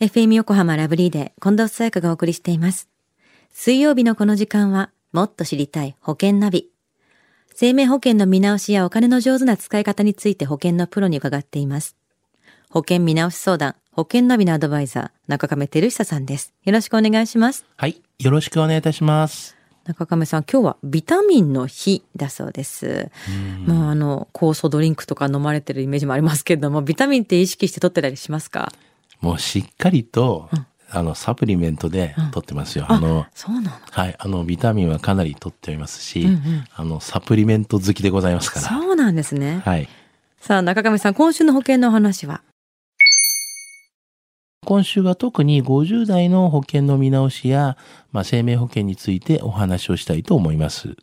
FM 横浜ラブリーで近藤沙耶香がお送りしています。水曜日のこの時間は、もっと知りたい保険ナビ。生命保険の見直しやお金の上手な使い方について保険のプロに伺っています。保険見直し相談、保険ナビのアドバイザー、中亀照久さんです。よろしくお願いします。はい。よろしくお願いいたします。中亀さん、今日はビタミンの日だそうです。まあ、あの、酵素ドリンクとか飲まれてるイメージもありますけれども、ビタミンって意識して取ってたりしますか？もうしっかりと、あの、サプリメントで取ってますよ。あの、そうなのはい。あの、ビタミンはかなり取っておりますし、うんうんあの、サプリメント好きでございますから。そうなんですね。はい。さあ、中亀さん、今週の保険のお話は？今週は特に50代の保険の見直しや、まあ、生命保険についてお話をしたいと思います。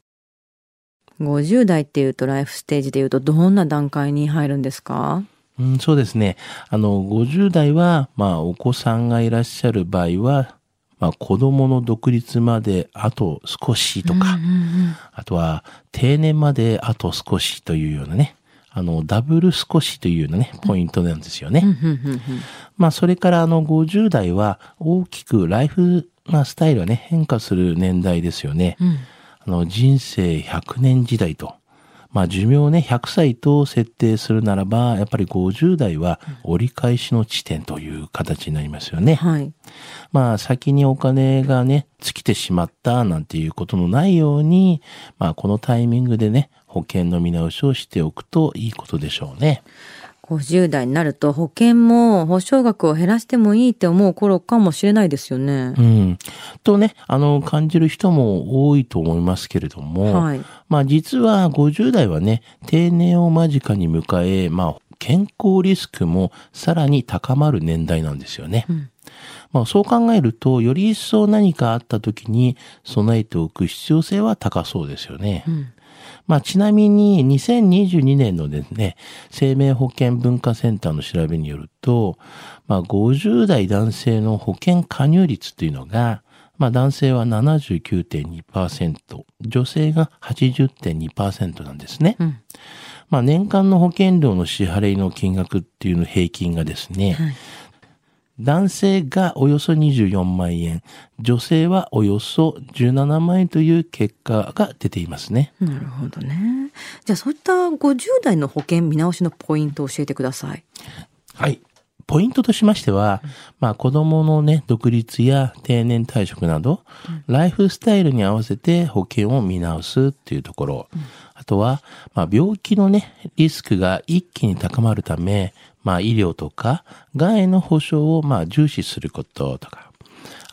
50代っていうとライフステージでいうとどんな段階に入るんですか？うん、そうですね。あの、50代は、まあ、お子さんがいらっしゃる場合は、まあ、子供の独立まであと少しとか、うんうんあとは、定年まであと少しというようなね、あの、ダブル少しというようなね、ポイントなんですよね。うんうんうんうんまあ、それからあの、50代は大きくライフなスタイルがね、変化する年代ですよね。うんあの、人生100年時代と。まあ、寿命をね、100歳と設定するならば、やっぱり50代は折り返しの地点という形になりますよね。はい。まあ、先にお金がね、尽きてしまったなんていうことのないように、まあ、このタイミングでね、保険の見直しをしておくといいことでしょうね。50代になると保険も保証額を減らしてもいいって思う頃かもしれないですよねう。ん。とね、あの、感じる人も多いと思いますけれども、はい。まあ実は50代はね、定年を間近に迎え、まあ健康リスクもさらに高まる年代なんですよね。うんまあそう考えると、より一層何かあった時に備えておく必要性は高そうですよね。うんまあちなみに2022年のですね、生命保険文化センターの調べによると、まあ50代男性の保険加入率っていうのが、まあ男性は79.2%、女性が80.2%なんですね。うんまあ年間の保険料の支払いの金額っていうの平均がですね、はい男性がおよそ24万円、女性はおよそ17万円という結果が出ていますね。なるほどね。じゃあそういった50代の保険見直しのポイントを教えてください。はい。ポイントとしましては、まあ子供のね、独立や定年退職など、ライフスタイルに合わせて保険を見直すっていうところ。あとは、まあ病気のね、リスクが一気に高まるため、まあ医療とか、がんへの保障をまあ重視することとか。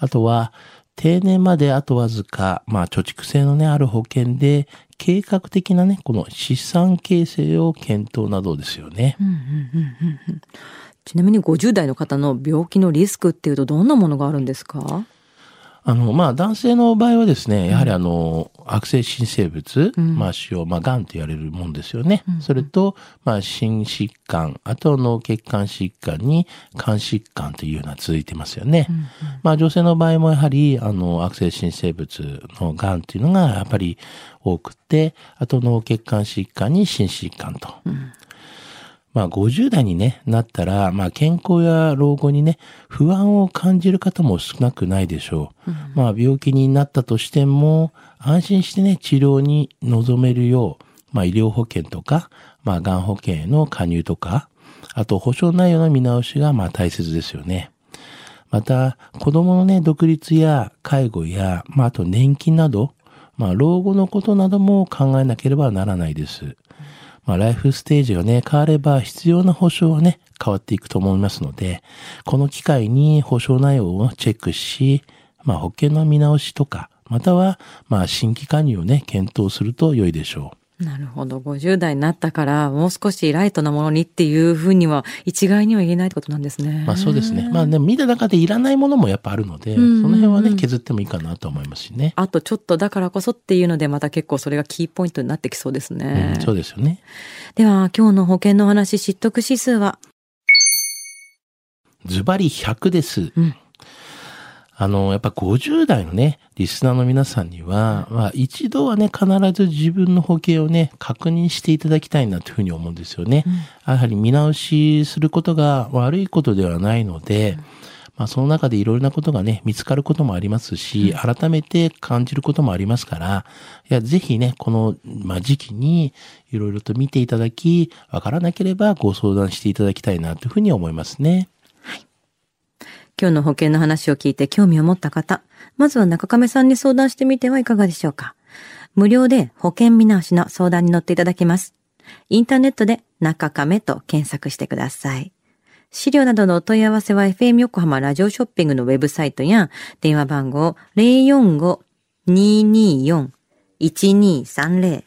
あとは、定年まであとわずか、まあ貯蓄性のね、ある保険で、計画的なね、この資産形成を検討などですよね。ちなみに50代の方の病気のリスクっていうとどんなものがあるんですか？あの、まあ、男性の場合はですね、やはりあの、悪性新生物、うんまあ、腫瘍、まあ、癌と言われるもんですよね。それと、まあ、心疾患、あと脳血管疾患に肝疾患というのは続いてますよね。まあ、女性の場合もやはり、あの、悪性新生物の癌というのがやっぱり多くて、あと脳血管疾患に心疾患と。まあ50代にね、なったら、まあ健康や老後にね、不安を感じる方も少なくないでしょう。まあ病気になったとしても、安心してね、治療に臨めるよう、まあ医療保険とか、まあがん保険への加入とか、あと保証内容の見直しがまあ大切ですよね。また、子供のね、独立や介護や、まああと年金など、まあ老後のことなども考えなければならないです。まあ、ライフステージがね、変われば必要な保証はね、変わっていくと思いますので、この機会に保証内容をチェックし、まあ、保険の見直しとか、または、まあ、新規加入をね、検討すると良いでしょう。なるほど。50代になったから、もう少しライトなものにっていうふうには、一概には言えないってことなんですね。う。まあ、そうですね。まあ、でも見た中でいらないものもやっぱあるので、そうんうんうんの辺はね、削ってもいいかなと思いますしね。あとちょっとだからこそっていうので、また結構それがキーポイントになってきそうですね。うん、そうですよね。では、今日の保険のお話、知得指数は？ズバリ100です。うんあの、やっぱ50代のね、リスナーの皆さんには、まあ一度はね、必ず自分の保険をね、確認していただきたいなというふうに思うんですよね。やはり見直しすることが悪いことではないので、まあ、その中でいろいろなことがね、見つかることもありますし、改めて感じることもありますから、いや、ぜひね、この、まあ、時期にいろいろと見ていただき、わからなければご相談していただきたいなというふうに思いますね。今日の保険の話を聞いて興味を持った方、まずは中亀さんに相談してみてはいかがでしょうか。無料で保険見直しの相談に乗っていただけます。インターネットで中亀と検索してください。資料などのお問い合わせは FM 横浜ラジオショッピングのウェブサイトや電話番号045-224-1230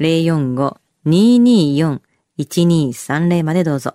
045-224-1230までどうぞ。